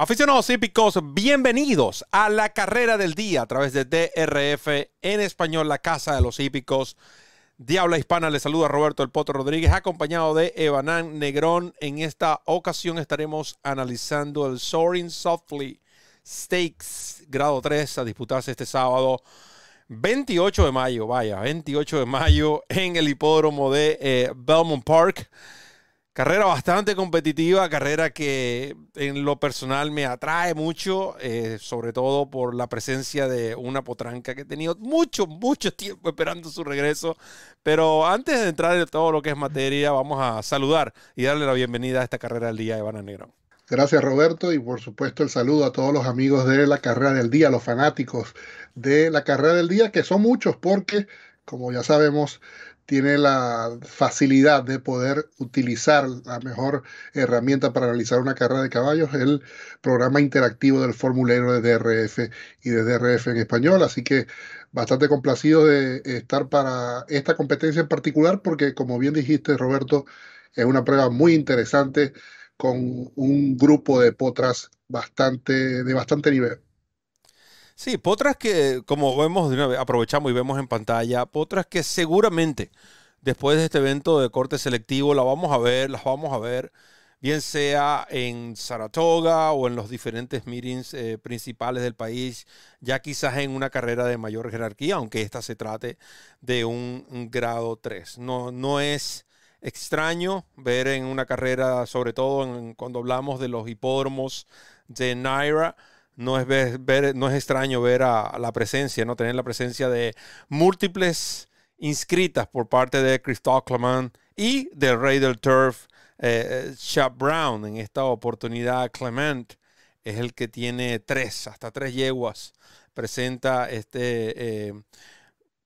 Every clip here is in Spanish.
Aficionados hípicos, bienvenidos a la carrera del día a través de DRF en español, la casa de los hípicos. Diabla Hispana le saluda Roberto El Potro Rodríguez, acompañado de Evanán Negrón. En esta ocasión estaremos analizando el Soaring Softly Stakes grado 3 a disputarse este sábado 28 de mayo, vaya, 28 de mayo en el hipódromo de eh, Belmont Park. Carrera bastante competitiva, carrera que en lo personal me atrae mucho, eh, sobre todo por la presencia de una potranca que he tenido mucho, mucho tiempo esperando su regreso. Pero antes de entrar en todo lo que es materia, vamos a saludar y darle la bienvenida a esta carrera del día de Ivana Negrón. Gracias Roberto y por supuesto el saludo a todos los amigos de la carrera del día, los fanáticos de la carrera del día, que son muchos porque, como ya sabemos, tiene la facilidad de poder utilizar la mejor herramienta para realizar una carrera de caballos, el programa interactivo del formulario de DRF y de DRF en español. Así que bastante complacido de estar para esta competencia en particular porque, como bien dijiste, Roberto, es una prueba muy interesante con un grupo de potras bastante, de bastante nivel. Sí, potras que, como vemos, aprovechamos y vemos en pantalla, potras que seguramente después de este evento de corte selectivo la vamos a ver, las vamos a ver, bien sea en Saratoga o en los diferentes meetings eh, principales del país, ya quizás en una carrera de mayor jerarquía, aunque esta se trate de un, grado 3. No, no es extraño ver en una carrera, sobre todo cuando hablamos de los hipódromos de Naira, no es, ver, no es extraño ver a, la presencia, no tener la presencia de múltiples inscritas por parte de Christophe Clement y del rey del turf, eh, Chap Brown. En esta oportunidad, Clement es el que tiene tres, hasta tres yeguas. Presenta este eh,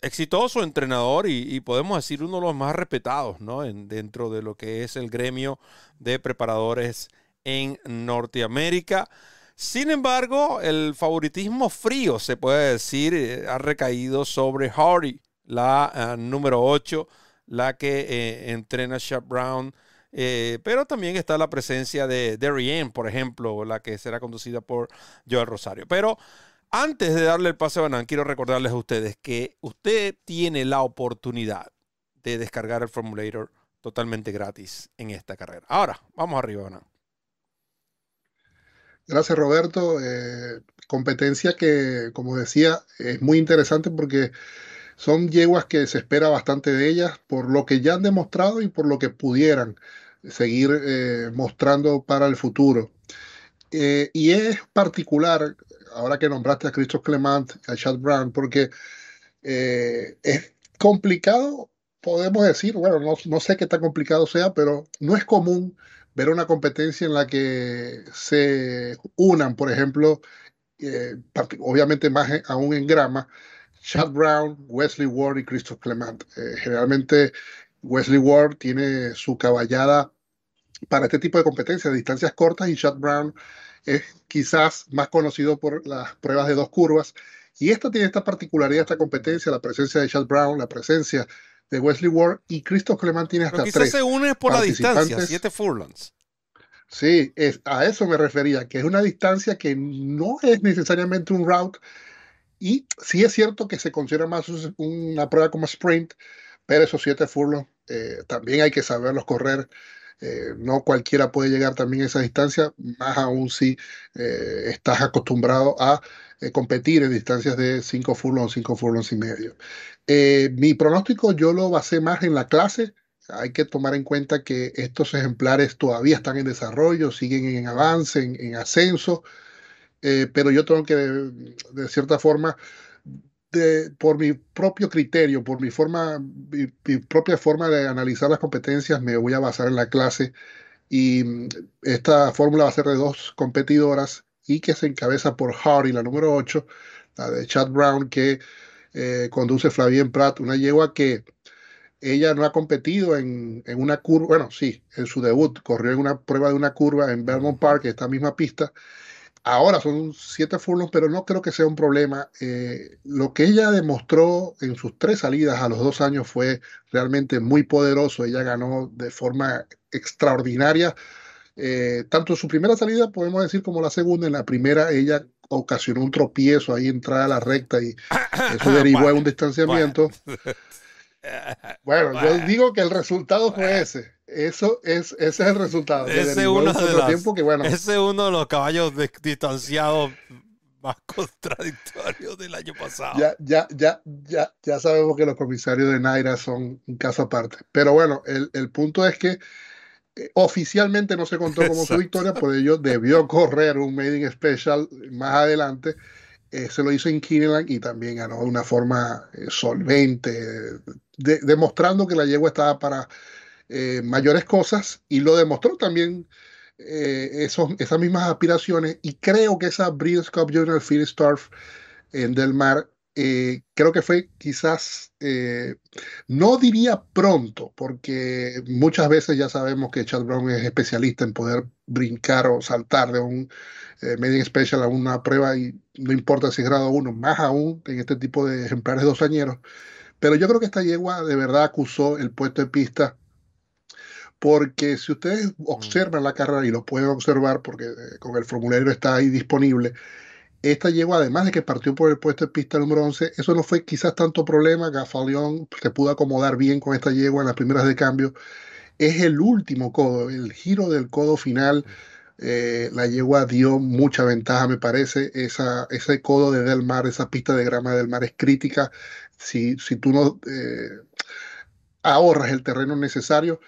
exitoso entrenador y, podemos decir uno de los más respetados ¿no? en, dentro de lo que es el gremio de preparadores en Norteamérica. Sin embargo, el favoritismo frío, se puede decir, eh, ha recaído sobre Hardy, la eh, número 8, la que eh, entrena Shep Brown. pero también está la presencia de Darien, por ejemplo, la que será conducida por Joel Rosario. Pero antes de darle el pase a Banan, quiero recordarles a ustedes que usted tiene la oportunidad de descargar el formulator totalmente gratis en esta carrera. Ahora, vamos arriba, Banan. Gracias, Roberto. Eh, competencia que, como decía, es muy interesante porque son yeguas que se espera bastante de ellas por lo que ya han demostrado y por lo que pudieran seguir eh, mostrando para el futuro. Eh, y es particular, ahora que nombraste a Christoph Clement, a Chad Brown, porque es complicado, podemos decir, bueno, no, no sé qué tan complicado sea, pero no es común ver una competencia en la que se unan, por ejemplo, eh, obviamente más aún en grama, Chad Brown, Wesley Ward y Christoph Clement. Eh, generalmente Wesley Ward tiene su caballada para este tipo de competencias, distancias cortas, y Chad Brown es quizás más conocido por las pruebas de dos curvas. Y esta tiene esta particularidad, esta competencia, la presencia de Chad Brown, la presencia de Wesley Ward y Christoph Clement tiene hasta Pero quizás se une por la distancia, siete furlongs. Sí, es, a eso me refería, que es una distancia que no es necesariamente un route y sí es cierto que se considera más una prueba como sprint, pero esos siete furlongs eh, también hay que saberlos correr. Eh, no cualquiera puede llegar también a esa distancia, más aún si eh, estás acostumbrado a competir en distancias de 5 furlongs, 5 furlongs y medio. mi pronóstico yo lo basé más en la clase, hay que tomar en cuenta que estos ejemplares todavía están en desarrollo, siguen en avance, en, ascenso, eh, pero yo tengo que, de, cierta forma, por mi propio criterio, por mi, forma, mi, propia forma de analizar las competencias, me voy a basar en la clase y mm, esta fórmula va a ser de dos competidoras y que se encabeza por Hardy, la número 8, la de Chad Brown, que eh, conduce Flavien Pratt, una yegua que ella no ha competido en, una curva, bueno, sí, en su debut corrió en una prueba de una curva en Belmont Park, esta misma pista. Ahora son siete furlongs, pero no creo que sea un problema. Eh, lo que ella demostró en sus tres salidas a los dos años fue realmente muy poderoso. Ella ganó de forma extraordinaria eh, tanto en su primera salida, podemos decir, como la segunda. En la primera, ella ocasionó un tropiezo ahí, entrada a la recta y eso derivó en un distanciamiento. Bueno, yo digo que el resultado fue ese. Eso es, ese es el resultado. Ese, uno de que, bueno, ese es uno de los caballos distanciados más contradictorios del año pasado. Ya, ya, ya, ya, ya sabemos que los comisarios de Naira son un caso aparte. Pero bueno, el, el punto es que eh, oficialmente no se contó como su victoria, por ello debió correr un Made Special más adelante. Eh, se lo hizo en Kineland y también ganó de una forma eh, solvente, demostrando que la yegua estaba para mayores cosas y lo demostró también esos, esas mismas aspiraciones y creo que esa Breeders' Cup Junior Phil Starf en Del Mar eh, creo que fue quizás, eh, no diría pronto, porque muchas veces ya sabemos que Chad Brown es especialista en poder brincar o saltar de un eh, special a una prueba y no importa si es grado 1, más aún en este tipo de ejemplares dos añeros. Pero yo creo que esta yegua de verdad acusó el puesto de pista porque si ustedes mm. observan la carrera y lo pueden observar porque eh, con el formulario está ahí disponible, esta yegua, además de que partió por el puesto de pista número 11, eso no fue quizás tanto problema. Gafaleón se pudo acomodar bien con esta yegua en las primeras de cambio. Es el último codo, el giro del codo final. Eh, la yegua dio mucha ventaja, me parece. Esa, ese codo de Del Mar, esa pista de grama del mar es crítica. Si, si tú no eh, ahorras el terreno necesario,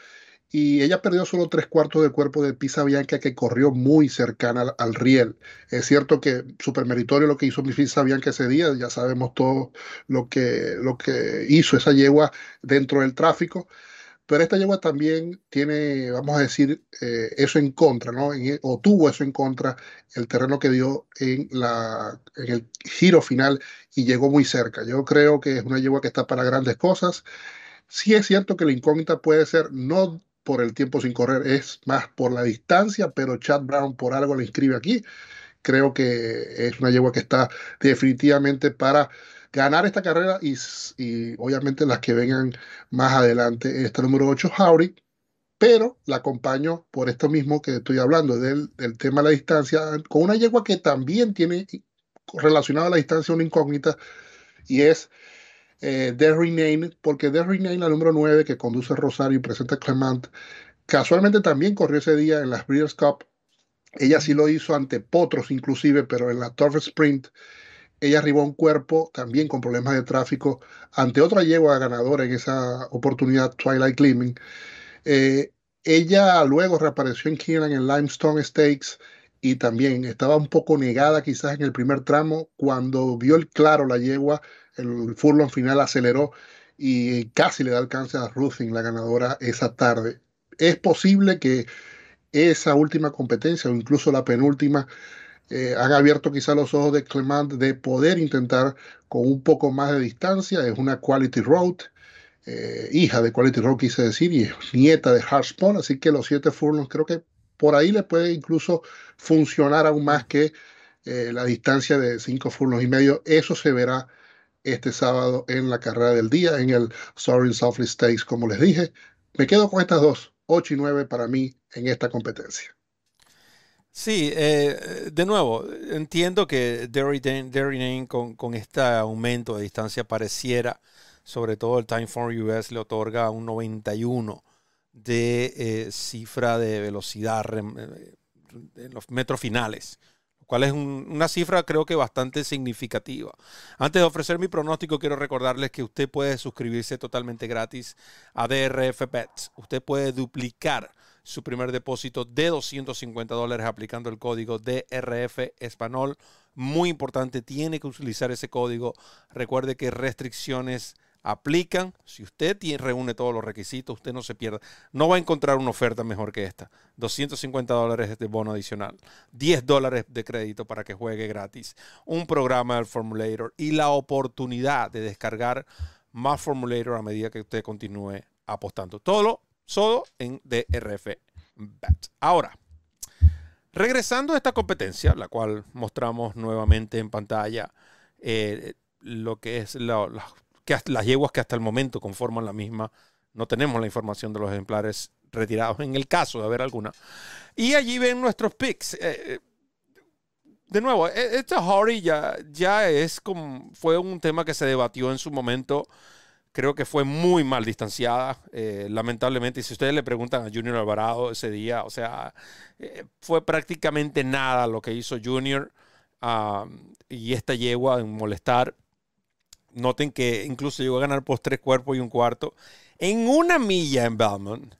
y ella perdió solo tres cuartos del cuerpo de Pisa Bianca que corrió muy cercana al, riel. Es cierto que super meritorio lo que hizo mi Pisa Bianca ese día, ya sabemos todo lo que, lo que hizo esa yegua dentro del tráfico, pero esta yegua también tiene, vamos a decir, eh, eso en contra, ¿no? o tuvo eso en contra el terreno que dio en, la, en el giro final y llegó muy cerca. Yo creo que es una yegua que está para grandes cosas. Sí es cierto que la incógnita puede ser no por el tiempo sin correr, es más por la distancia, pero Chad Brown por algo le inscribe aquí. Creo que es una yegua que está definitivamente para ganar esta carrera y, y obviamente las que vengan más adelante. Esta número 8, Howry, pero la acompaño por esto mismo que estoy hablando, del, del tema de la distancia, con una yegua que también tiene relacionada a la distancia una incógnita y es eh, The porque The la número 9 que conduce Rosario y presenta Clement, casualmente también corrió ese día en las Breeders' Cup. Ella sí lo hizo ante Potros inclusive, pero en la Turf Sprint ella arribó un cuerpo también con problemas de tráfico ante otra yegua ganadora en esa oportunidad, Twilight Gleaming. Eh, ella luego reapareció en Keenan en Limestone Stakes y también estaba un poco negada quizás en el primer tramo cuando vio el claro la yegua el furlong final aceleró y casi le da alcance a Ruthing, la ganadora, esa tarde. Es posible que esa última competencia o incluso la penúltima eh, han abierto quizá los ojos de Clement de poder intentar con un poco más de distancia. Es una Quality Road, eh, hija de Quality Road quise decir, y es nieta de Harspon, así que los siete furlongs creo que por ahí le puede incluso funcionar aún más que eh, la distancia de cinco furlongs y medio. Eso se verá este sábado en la carrera del día, en el Soaring Softly Stakes, como les dije. Me quedo con estas dos, 8 y 9 para mí en esta competencia. Sí, eh, de nuevo, entiendo que Derry, Derry con, con, este aumento de distancia pareciera, sobre todo el Time for US le otorga un 91 de eh, cifra de velocidad eh, en los metros finales cual es una cifra creo que bastante significativa. Antes de ofrecer mi pronóstico, quiero recordarles que usted puede suscribirse totalmente gratis a DRF Bets. Usted puede duplicar su primer depósito de 250 dólares aplicando el código DRF Español. Muy importante, tiene que utilizar ese código. Recuerde que restricciones aplican. Si usted reúne todos los requisitos, usted no se pierda. No va a encontrar una oferta mejor que esta. 250 dólares de bono adicional, 10 dólares de crédito para que juegue gratis, un programa del Formulator y la oportunidad de descargar más Formulator a medida que usted continúe apostando. Todo solo en DRF Bet. Ahora, regresando a esta competencia, la cual mostramos nuevamente en pantalla, eh, lo que es la, la las yeguas que hasta el momento conforman la misma, no tenemos la información de los ejemplares retirados en el caso de haber alguna. Y allí ven nuestros picks. Eh, eh, de nuevo, e, esta Hardy ya, es como, fue un tema que se debatió en su momento. Creo que fue muy mal distanciada, eh, lamentablemente. Y si ustedes le preguntan a Junior Alvarado ese día, o sea, fue prácticamente nada lo que hizo Junior y esta yegua en molestar. Noten que incluso llegó a ganar tres cuerpos y un cuarto en una milla en Belmont,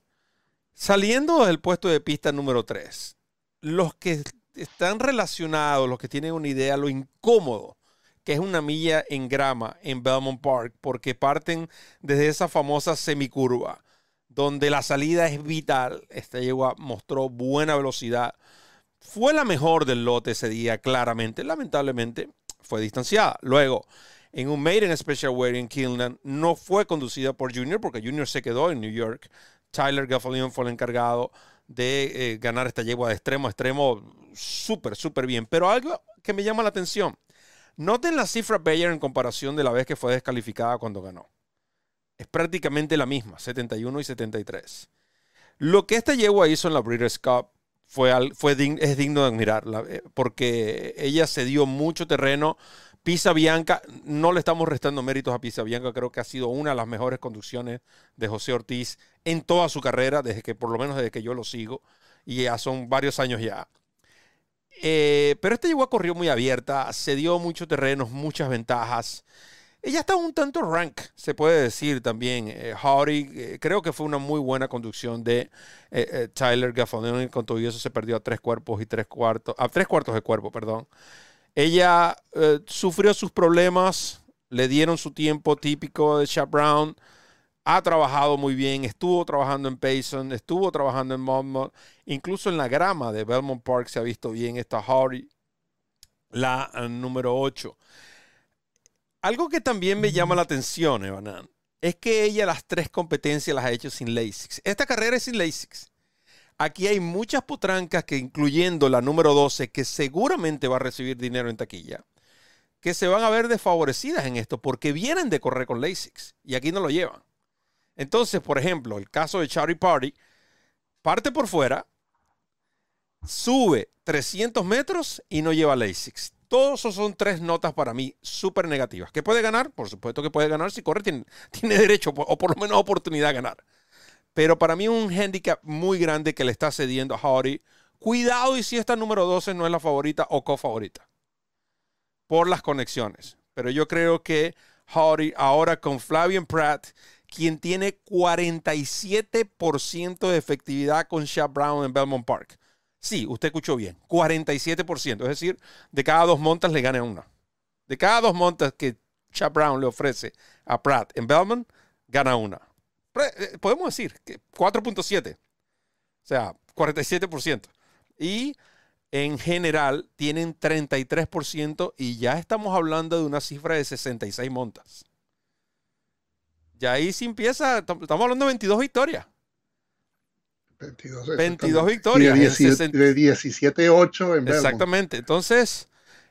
saliendo del puesto de pista número 3. Los que están relacionados, los que tienen una idea lo incómodo que es una milla en grama en Belmont Park, porque parten desde esa famosa semicurva, donde la salida es vital. Esta yegua mostró buena velocidad. Fue la mejor del lote ese día, claramente. Lamentablemente fue distanciada. Luego, en un Maiden Special Weight en Keeneland. No fue conducida por Junior porque Junior se quedó en New York. Tyler Gaffalion fue el encargado de eh, ganar esta yegua de extremo a extremo súper, súper bien. Pero algo que me llama la atención. Noten la cifra Bayer en comparación de la vez que fue descalificada cuando ganó. Es prácticamente la misma, 71 y 73. Lo que esta yegua hizo en la Breeders' Cup fue, fue es digno de admirar, eh, porque ella se dio mucho terreno Pisa Bianca, no le estamos restando méritos a Pisa Bianca, creo que ha sido una de las mejores conducciones de José Ortiz en toda su carrera, desde que, por lo menos desde que yo lo sigo, y ya son varios años ya. Eh, pero esta llegó a corrió muy abierta, se dio muchos terrenos, muchas ventajas. Ella está un tanto rank, se puede decir también. Eh, eh creo que fue una muy buena conducción de eh, Tyler Gaffalioni. Con todo eso se perdió a tres cuerpos y tres cuartos, a tres cuartos de cuerpo, perdón. Ella eh, sufrió sus problemas, le dieron su tiempo típico de Chap Brown, ha trabajado muy bien, estuvo trabajando en Payson, estuvo trabajando en Monmouth, incluso en la grama de Belmont Park se ha visto bien esta Hardy, la eh, número 8. Algo que también me llama la atención, Evanan, es que ella las tres competencias las ha hecho sin LASIX. Esta carrera es sin LASIX. Aquí hay muchas putrancas que, incluyendo la número 12, que seguramente va a recibir dinero en taquilla, que se van a ver desfavorecidas en esto porque vienen de correr con LASIX y aquí no lo llevan. Entonces, por ejemplo, el caso de Charlie Party, parte por fuera, sube 300 metros y no lleva LASIX. Todos esos son tres notas para mí súper negativas. ¿Qué puede ganar? Por supuesto que puede ganar. Si corre, tiene, tiene derecho o por lo menos oportunidad de ganar. Pero para mí un handicap muy grande que le está cediendo a Hardy. Cuidado y si esta número 12 no es la favorita o co-favorita. Por las conexiones. Pero yo creo que Hardy ahora con Flavian Pratt, quien tiene 47% de efectividad con Shaq Brown en Belmont Park. Sí, usted escuchó bien, 47%. Es decir, de cada dos montas le gana una. De cada dos montas que Shaq Brown le ofrece a Pratt en Belmont, gana una. Eh, podemos decir que 4.7, o sea, 47%. Y en general tienen 33% y ya estamos hablando de una cifra de 66 montas. Ya ahí sí empieza, estamos hablando de 22 victorias. 22, 22 victorias. De 17-8 en Exactamente. Entonces,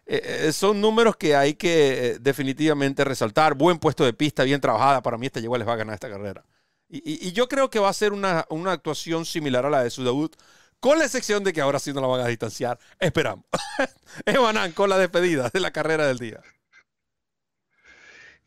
eh, eh, son números que hay que definitivamente resaltar. Buen puesto de pista, bien trabajada. Para mí, este llegó les va a ganar esta carrera. Y, yo creo que va a ser una, actuación similar a la de su debut, con la excepción de que ahora sí no la van a distanciar. Esperamos. Evanan con la despedida de la carrera del día.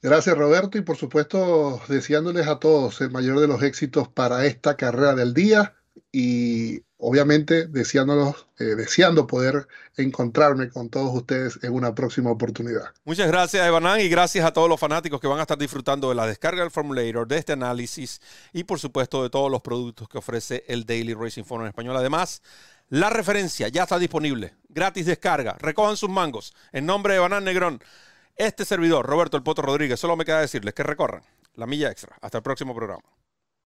Gracias Roberto y por supuesto deseándoles a todos el mayor de los éxitos para esta carrera del día y obviamente deseándolos, eh, deseando poder encontrarme con todos ustedes en una próxima oportunidad. Muchas gracias, Evanán, y gracias a todos los fanáticos que van a estar disfrutando de la descarga del Formulator, de este análisis y, por supuesto, de todos los productos que ofrece el Daily Racing Form en español. Además, la referencia ya está disponible, gratis descarga. Recojan sus mangos. En nombre de Evanán Negrón, este servidor, Roberto El Poto Rodríguez, solo me queda decirles que recorran la milla extra. Hasta el próximo programa.